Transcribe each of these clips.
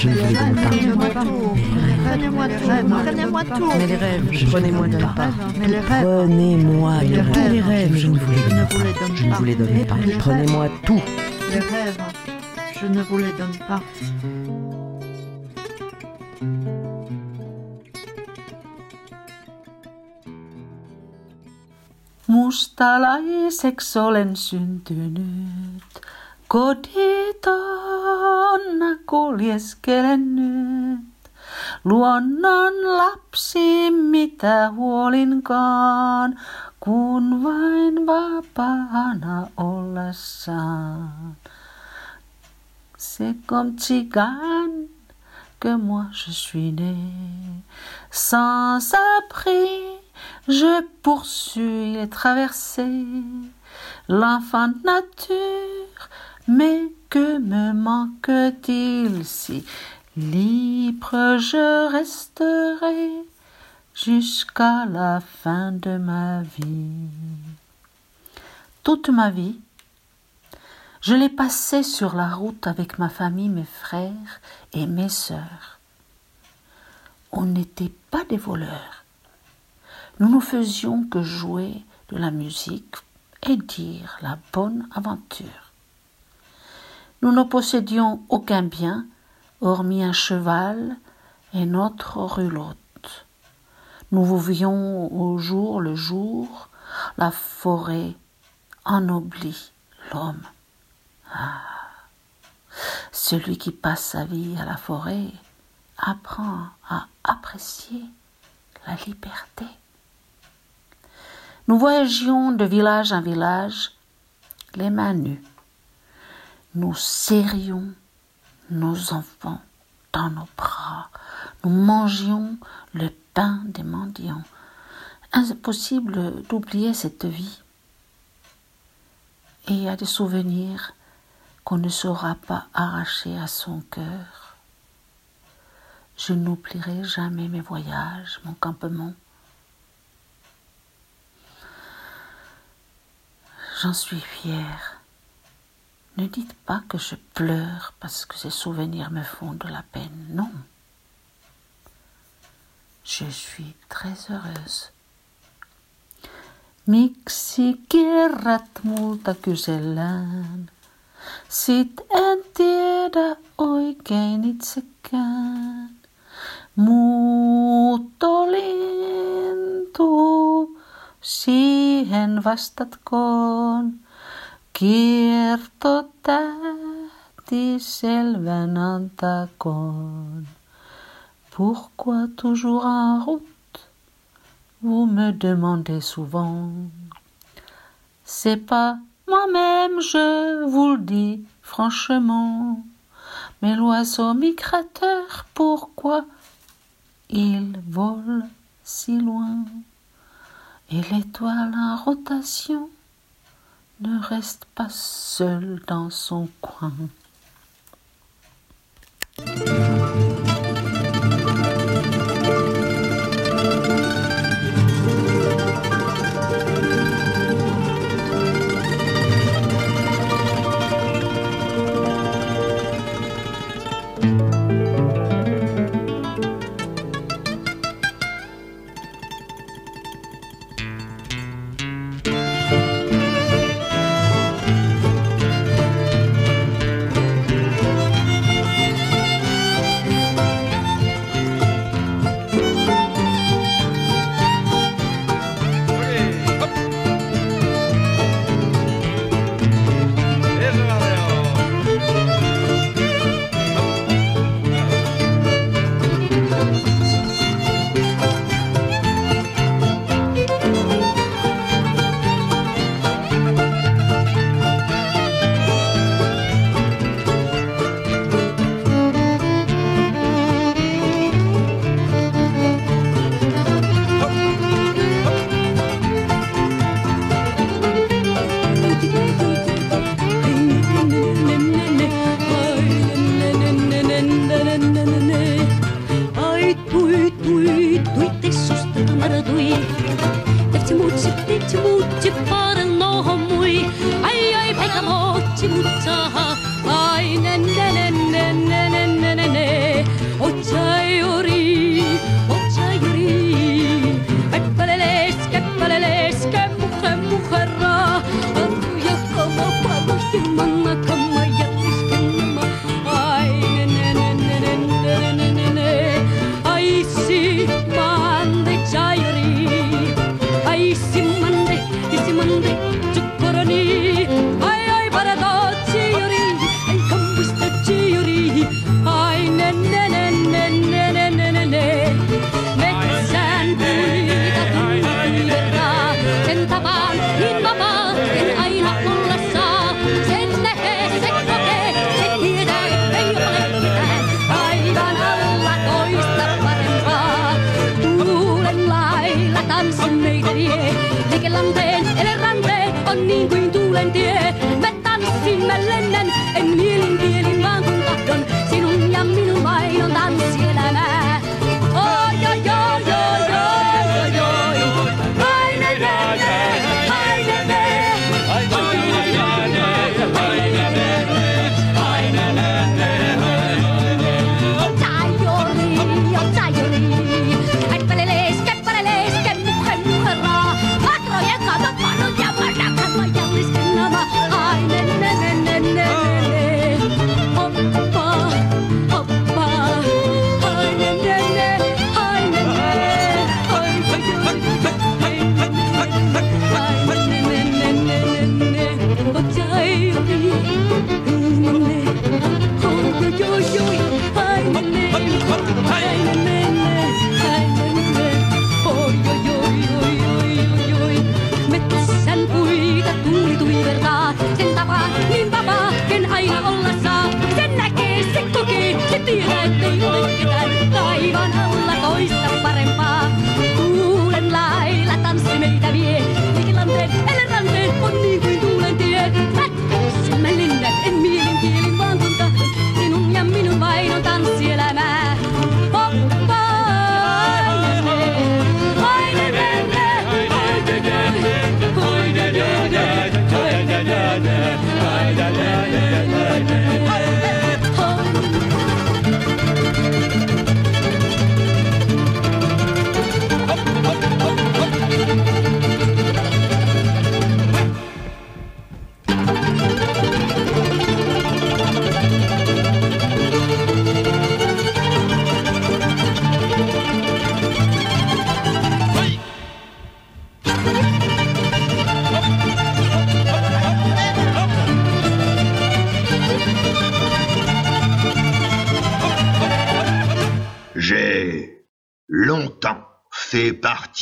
je ne vous les donne pas. Prenez-moi tout. Mais les rêves, prenez-moi de pas. Prenez-moi tous les rêves, je ne vous les je donne ne pas. Je ne vous les donne pas. Prenez-moi tout. les rêves, je ne vous les donne pas. Mustalaiseksi olen syntynyt, koditonna kuljeskelen nyt. Luonnon lapsi, mitä huolinkaan, kun vain vapaana ollessaan. C'est comme tzigane que moi je suis né. Sans abri, je poursuis les traversées. L'enfant nature, mais que me manque-t-il si libre je resterai jusqu'à la fin de ma vie? Toute ma vie, je l'ai passée sur la route avec ma famille, mes frères et mes sœurs. On n'était pas des voleurs. Nous ne faisions que jouer de la musique et dire la bonne aventure. Nous ne possédions aucun bien, hormis un cheval et notre roulotte. Nous vivions au jour le jour, la forêt ennoblit l'homme. Ah. Celui qui passe sa vie à la forêt apprend à apprécier la liberté. Nous voyagions de village en village, les mains nues. Nous serrions nos enfants dans nos bras. Nous mangions le pain des mendiants. Impossible d'oublier cette vie. Et il y a des souvenirs qu'on ne saura pas arracher à son cœur. Je n'oublierai jamais mes voyages, mon campement. J'en suis fière. Ne dites pas que je pleure parce que ces souvenirs me font de la peine. Non. Je suis très heureuse. Miksi kierrät multa kysellään? Sit en tiedä oikein itsekään. Muuttolintu, siihen vastatkoon. Antakoon. Pourquoi toujours en route? Vous me demandez souvent. C'est pas moi-même, je vous le dis franchement. Mais l'oiseau migrateur, pourquoi il vole si loin? Et l'étoile en rotation ne reste pas seule dans son coin.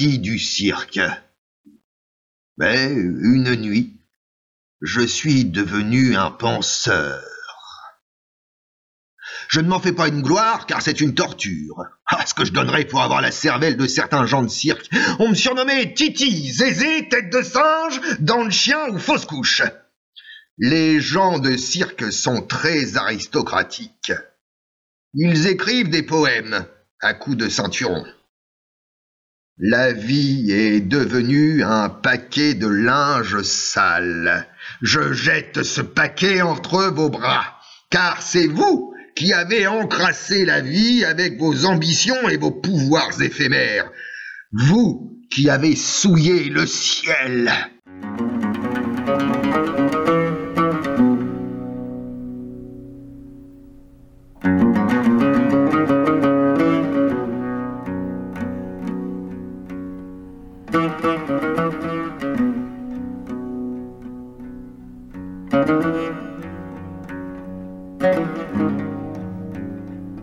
Du cirque. Mais une nuit, je suis devenu un penseur. Je ne m'en fais pas une gloire, car c'est une torture. Ah, ce que je donnerais pour avoir la cervelle de certains gens de cirque. On me surnommait Titi, Zézé, tête de singe, dent de chien ou fausse couche. Les gens de cirque sont très aristocratiques. Ils écrivent des poèmes à coups de ceinturon. La vie est devenue un paquet de linge sale. Je jette ce paquet entre vos bras, car c'est vous qui avez encrassé la vie avec vos ambitions et vos pouvoirs éphémères. Vous qui avez souillé le ciel.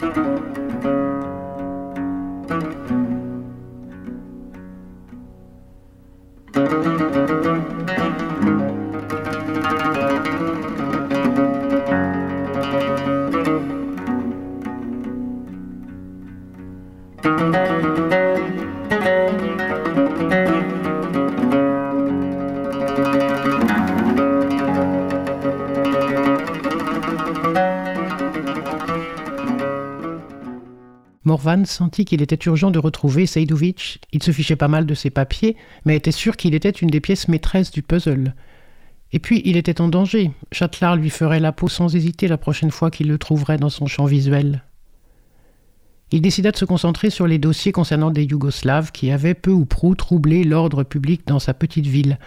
Música Sentit qu'il était urgent de retrouver Seydovitch. Il se fichait pas mal de ses papiers, mais était sûr qu'il était une des pièces maîtresses du puzzle. Et puis, il était en danger. Châtelard lui ferait la peau sans hésiter la prochaine fois qu'il le trouverait dans son champ visuel. Il décida de se concentrer sur les dossiers concernant des Yougoslaves qui avaient peu ou prou troublé l'ordre public dans sa petite ville.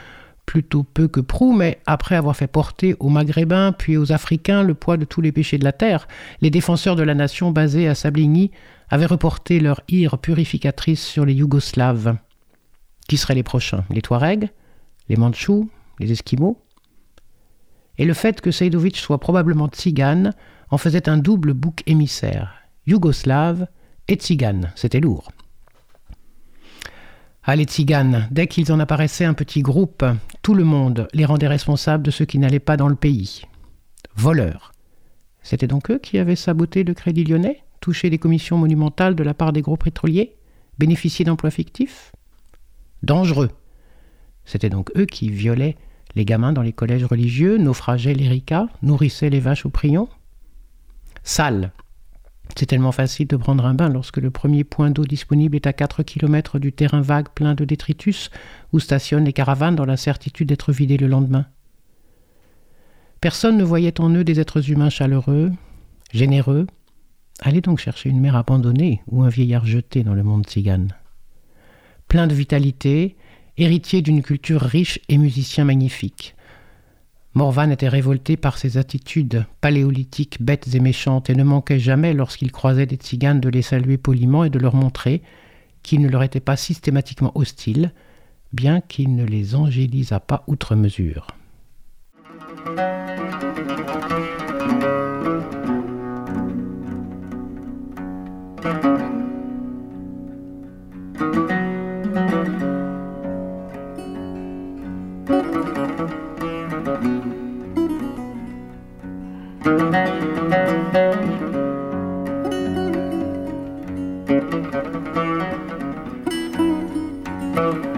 Plutôt peu que prou, mais après avoir fait porter aux Maghrébins puis aux Africains le poids de tous les péchés de la terre, les défenseurs de la nation basés à Sabligny avaient reporté leur ire purificatrice sur les Yougoslaves. Qui seraient les prochains? Les Touaregs? Les Mandchous? Les Esquimaux? Et le fait que Seydovitch soit probablement tzigane en faisait un double bouc émissaire. Yougoslave et tzigane, c'était lourd. Ah, les tziganes, dès qu'ils en apparaissaient un petit groupe, tout le monde les rendait responsables de ceux qui n'allaient pas dans le pays. Voleurs. C'était donc eux qui avaient saboté le Crédit lyonnais, touché des commissions monumentales de la part des gros pétroliers, bénéficié d'emplois fictifs? Dangereux. C'était donc eux qui violaient Les gamins dans les collèges religieux naufrageaient les ricas, nourrissaient les vaches au prion. Sale. C'est tellement facile de prendre un bain lorsque le premier point d'eau disponible est à 4 km du terrain vague plein de détritus où stationnent les caravanes dans la certitude d'être vidées le lendemain. Personne ne voyait en eux des êtres humains chaleureux, généreux. Allez donc chercher une mère abandonnée ou un vieillard jeté dans le monde tzigane. Plein de vitalité, héritier d'une culture riche et musicien magnifique. Morvan était révolté par ses attitudes paléolithiques bêtes et méchantes et ne manquait jamais, lorsqu'il croisait des tziganes, de les saluer poliment et de leur montrer qu'il ne leur était pas systématiquement hostile, bien qu'il ne les angélisât pas outre mesure. Temps a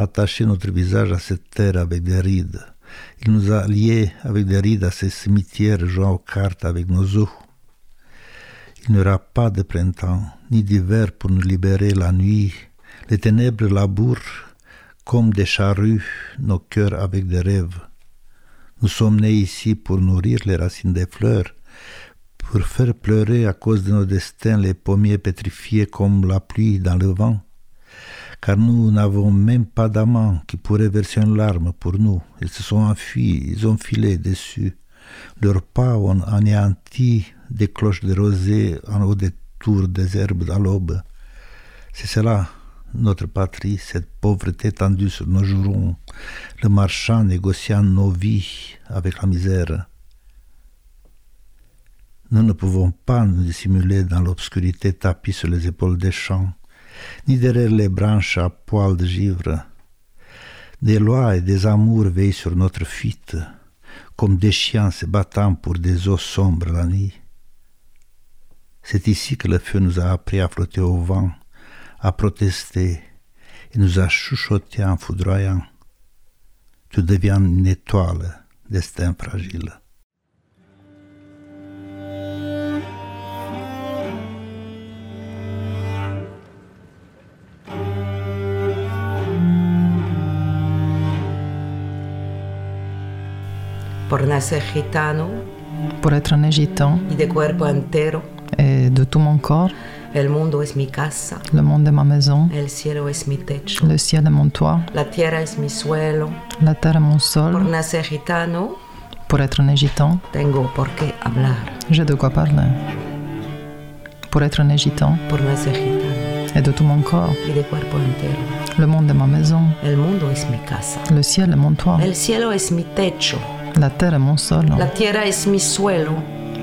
attaché notre visage à cette terre avec des rides. Il nous a liés avec des rides à ces cimetières jouant aux cartes avec nos os. Il n'y aura pas de printemps, ni d'hiver pour nous libérer la nuit. Les ténèbres labourent comme des charrues nos cœurs avec des rêves. Nous sommes nés ici pour nourrir les racines des fleurs, pour faire pleurer à cause de nos destins les pommiers pétrifiés comme la pluie dans le vent car nous n'avons même pas d'amants qui pourraient verser une larme pour nous. Ils se sont enfuis, ils ont filé dessus. Leurs pas ont anéanti des cloches de rosée en haut des tours des herbes à l'aube. C'est cela, notre patrie, cette pauvreté tendue sur nos jurons, le marchand négociant nos vies avec la misère. Nous ne pouvons pas nous dissimuler dans l'obscurité tapie sur les épaules des champs ni derrière les branches à poils de givre. Des lois et des amours veillent sur notre fuite, comme des chiens se battant pour des eaux sombres la nuit. C'est ici que le feu nous a appris à flotter au vent, à protester, et nous a chuchoté en foudroyant. Tu deviens une étoile, destin fragile. Por nacer gitano pour être un gitan y de cuerpo entero, et de tout mon corps. el mundo es mi casa, Le monde est ma maison, el cielo es mi techo, le ciel est mon toit, la tierra es mi suelo. la terre est mon Por sol. nacer gitano, Pour être un gitan, tengo por qué hablar. j'ai de quoi parler. Pour être un gitan Por nacer gitano et de tout mon corps. y de cuerpo entero, Le monde est ma maison, el mundo es mi casa, le ciel est mon toit, el cielo es mi techo, la terre est mon sol. la tierra es mi suelo.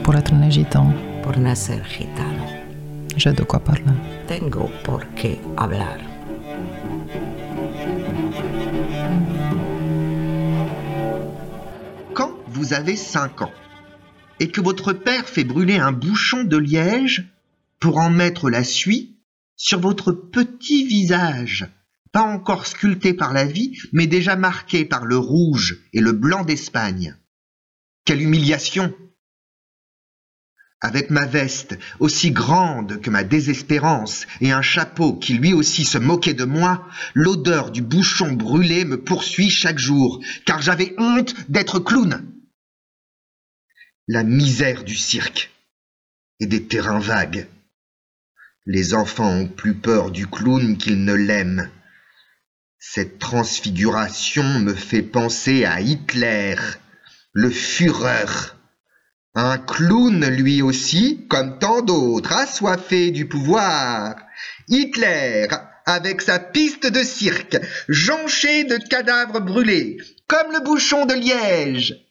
Pour être un gitan, Por nacer gitano, j'ai de quoi parler. tengo por qué hablar. Quand vous avez 5 ans et que votre père fait brûler un bouchon de liège pour en mettre la suie sur votre petit visage, pas encore sculpté par la vie, mais déjà marqué par le rouge et le blanc d'Espagne. Quelle humiliation Avec ma veste aussi grande que ma désespérance et un chapeau qui lui aussi se moquait de moi, l'odeur du bouchon brûlé me poursuit chaque jour, car j'avais honte d'être clown. La misère du cirque et des terrains vagues. Les enfants ont plus peur du clown qu'ils ne l'aiment. Cette transfiguration me fait penser à Hitler, le Führer, Un clown lui aussi, comme tant d'autres, assoiffé du pouvoir. Hitler, avec sa piste de cirque, jonchée de cadavres brûlés, comme le bouchon de liège.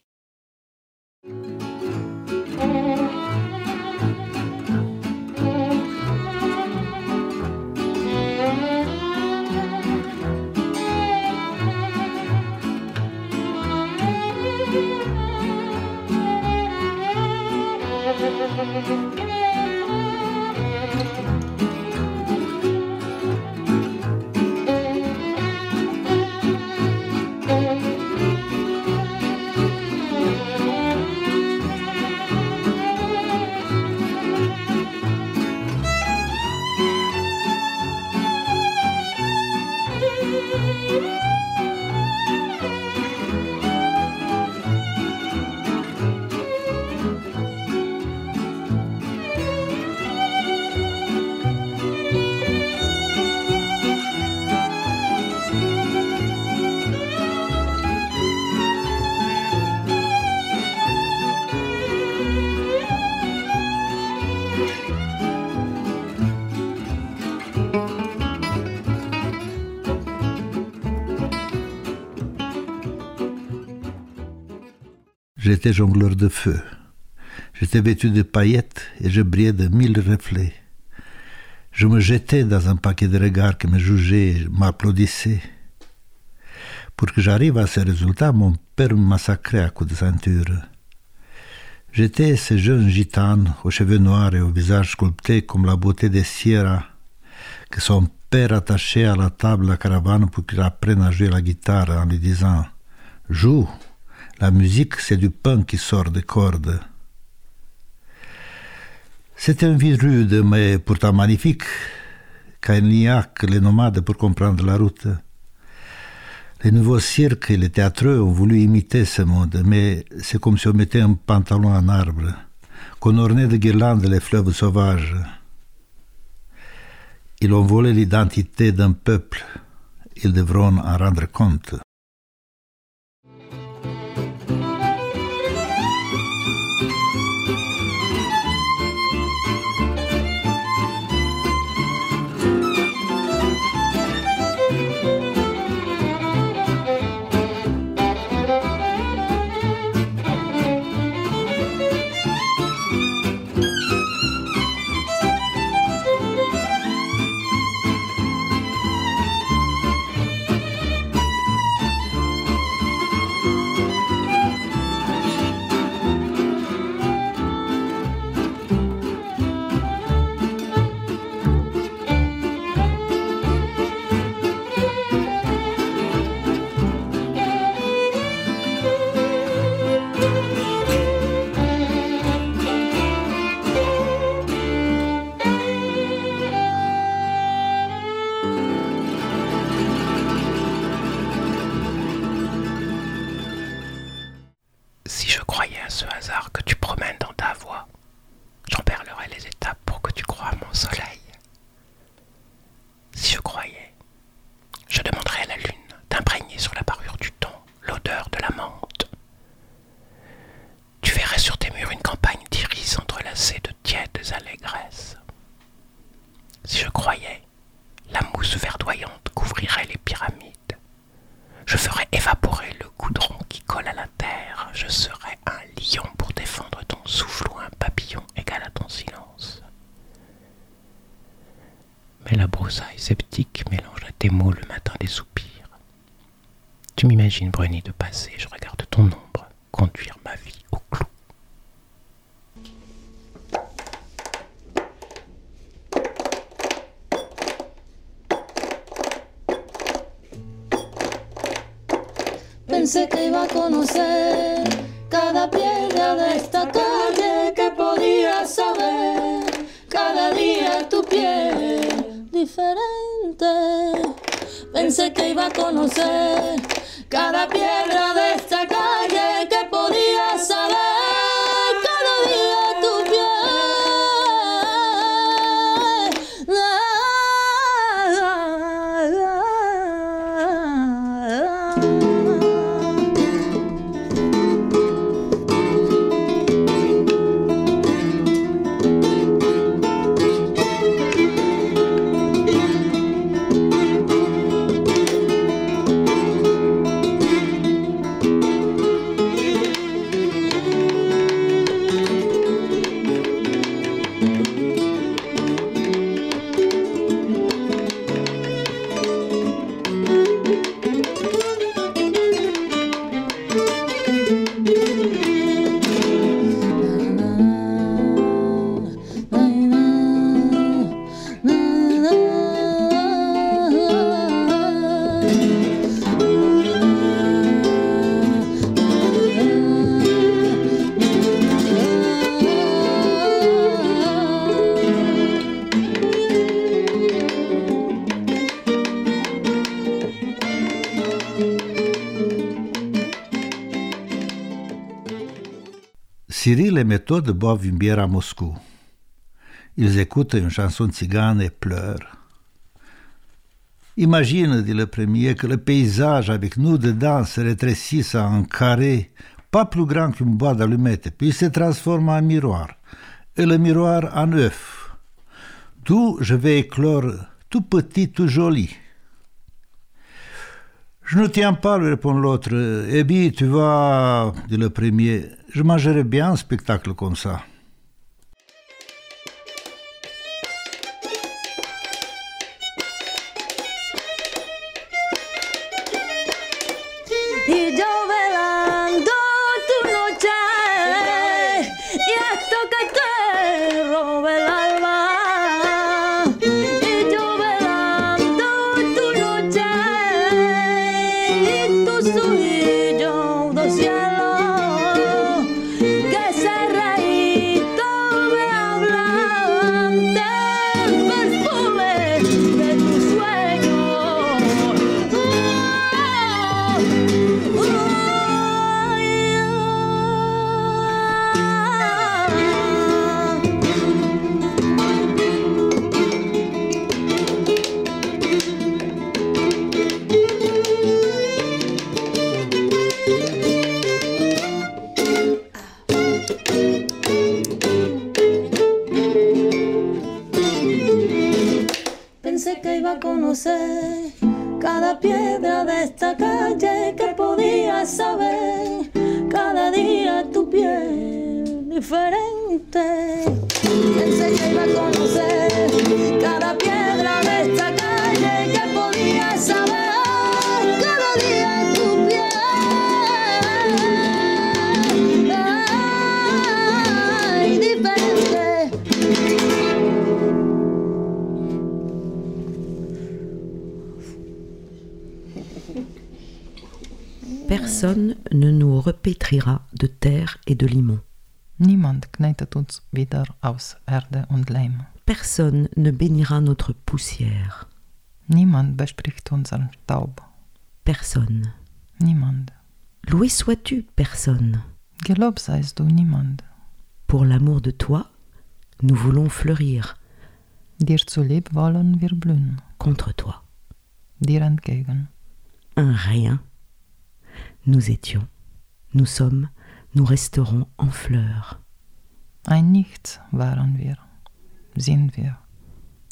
Música J'étais jongleur de feu. J'étais vêtu de paillettes et je brillais de mille reflets. Je me jetais dans un paquet de regards qui me jugeaient et m'applaudissaient. Pour que j'arrive à ce résultat, mon père me massacrait à coups de ceinture. J'étais ce jeune gitane aux cheveux noirs et au visage sculpté comme la beauté des Sierra, que son père attachait à la table de la caravane pour qu'il apprenne à jouer la guitare en lui disant Joue, la musique c'est du pain qui sort des cordes. C'était une vie rude, mais pourtant magnifique, car il n'y a que les nomades pour comprendre la route. Les nouveaux cirques et les théâtreux ont voulu imiter ce monde, mais c'est comme si on mettait un pantalon en arbre, qu'on ornait de guirlandes les fleuves sauvages. Ils ont volé l'identité d'un peuple, ils devront en rendre compte. Sur tes murs une campagne d'iris entrelacée de tièdes allégresses. Si je croyais, la mousse verdoyante couvrirait les pyramides. Je ferais évaporer le goudron qui colle à la terre. Je serais un lion pour défendre ton souffle ou un papillon égal à ton silence. Mais la broussaille sceptique mélange à tes mots le matin des soupirs. Tu m'imagines, Bruni, de passer, conocer cada piedra de esta Cyril et Méthode boivent une bière à Moscou. Ils écoutent une chanson tzigane et pleurent. Imagine, dit le premier, que le paysage avec nous dedans se rétrécisse en un carré pas plus grand qu'une boîte d'allumettes, puis se transforme en miroir, et le miroir en œuf. D'où je vais éclore tout petit, tout joli. Je ne tiens pas, lui répond l'autre. Eh bien, tu vois, dit le premier, je mangerais bien un spectacle comme ça. Cada piedra de esta calle que podía saber cada día tu piel diferente. Personne ne nous repétrira de terre et de limon. Niemand knetet uns wieder aus Erde und Leim. Personne ne bénira notre poussière. Niemand bespricht unseren Staub. Personne. Niemand. Loué sois-tu, personne. Gelobt seist du niemand. Pour l'amour de toi, nous voulons fleurir Dir zulieb wollen wir blühen. contre toi. Dir entgegen. Un rien. Nous étions, nous sommes, nous resterons en fleurs. Ein Nichts waren wir. Sind wir.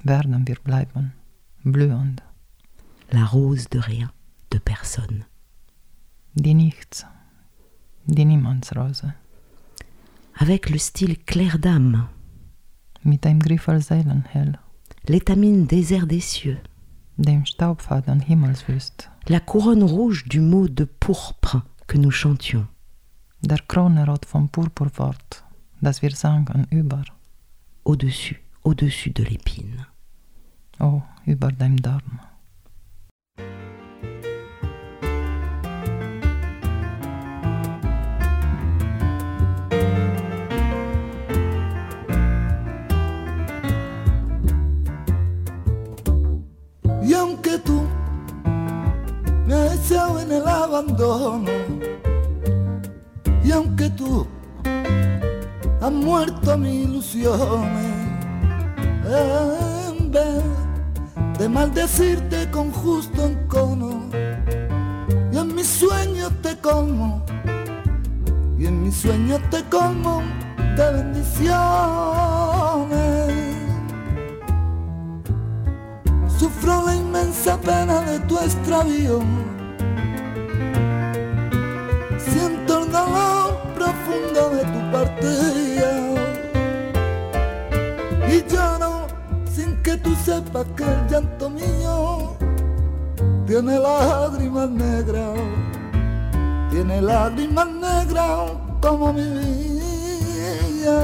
Werden wir bleiben. Blühend. La rose de rien, de personne. Die Nichts. Die Niemandsrose. Avec le style clair d'âme, Mit dem Griffel Seelenhell. l'étamine désert des cieux, Dem Staubfaden Himmelswüst. La couronne rouge du mot de pourpre que nous chantions, Der Kronerot vom Purpurwort, das wir sangen über. au-dessus, au-dessus de l'épine. Oh, über dem Dorn. Sepas que el llanto mío tiene lágrimas negras. Tiene lágrimas negras como mi vida.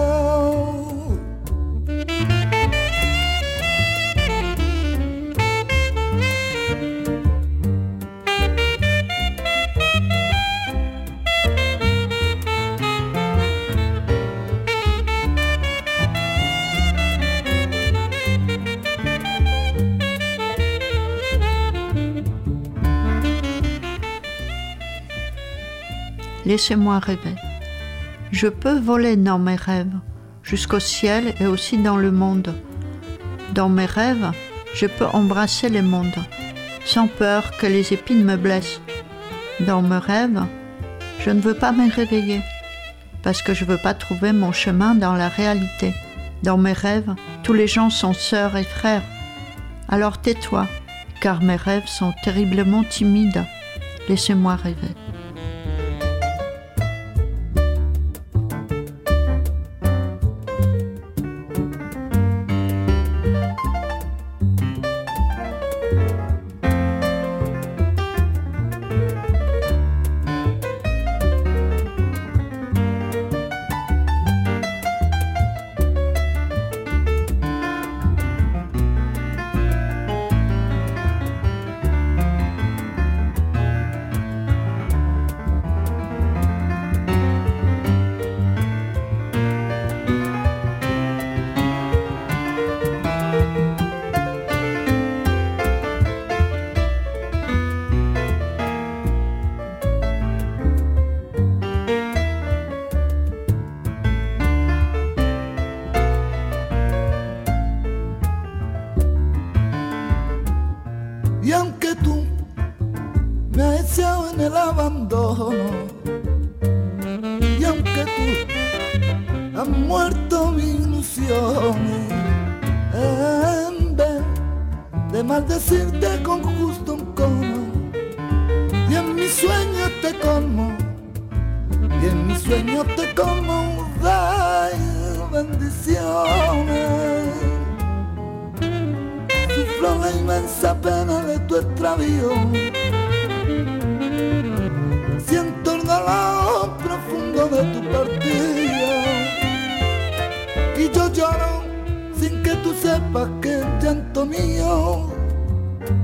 Laissez-moi rêver. Je peux voler dans mes rêves, jusqu'au ciel et aussi dans le monde. Dans mes rêves, je peux embrasser le monde, sans peur que les épines me blessent. Dans mes rêves, je ne veux pas me réveiller, parce que je veux pas trouver mon chemin dans la réalité. Dans mes rêves, tous les gens sont sœurs et frères. Alors tais-toi, car mes rêves sont terriblement timides. Laissez-moi rêver.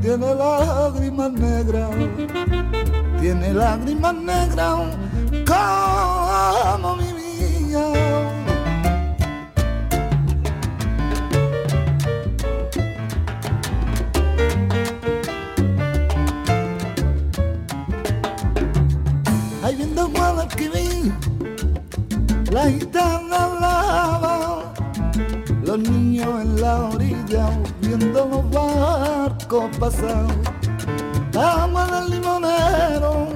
Tiene lágrimas negras. Tiene lágrimas negras como mi vida. Ahí viendo Guadalquivir, la gitana lava, los niños en la orilla viendo los barcos pasar. Agua del limonero,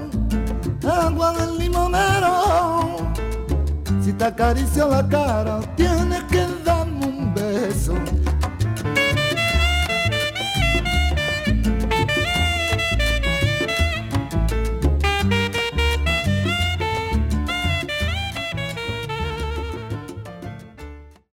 agua del limonero, si te acaricio la cara, tiene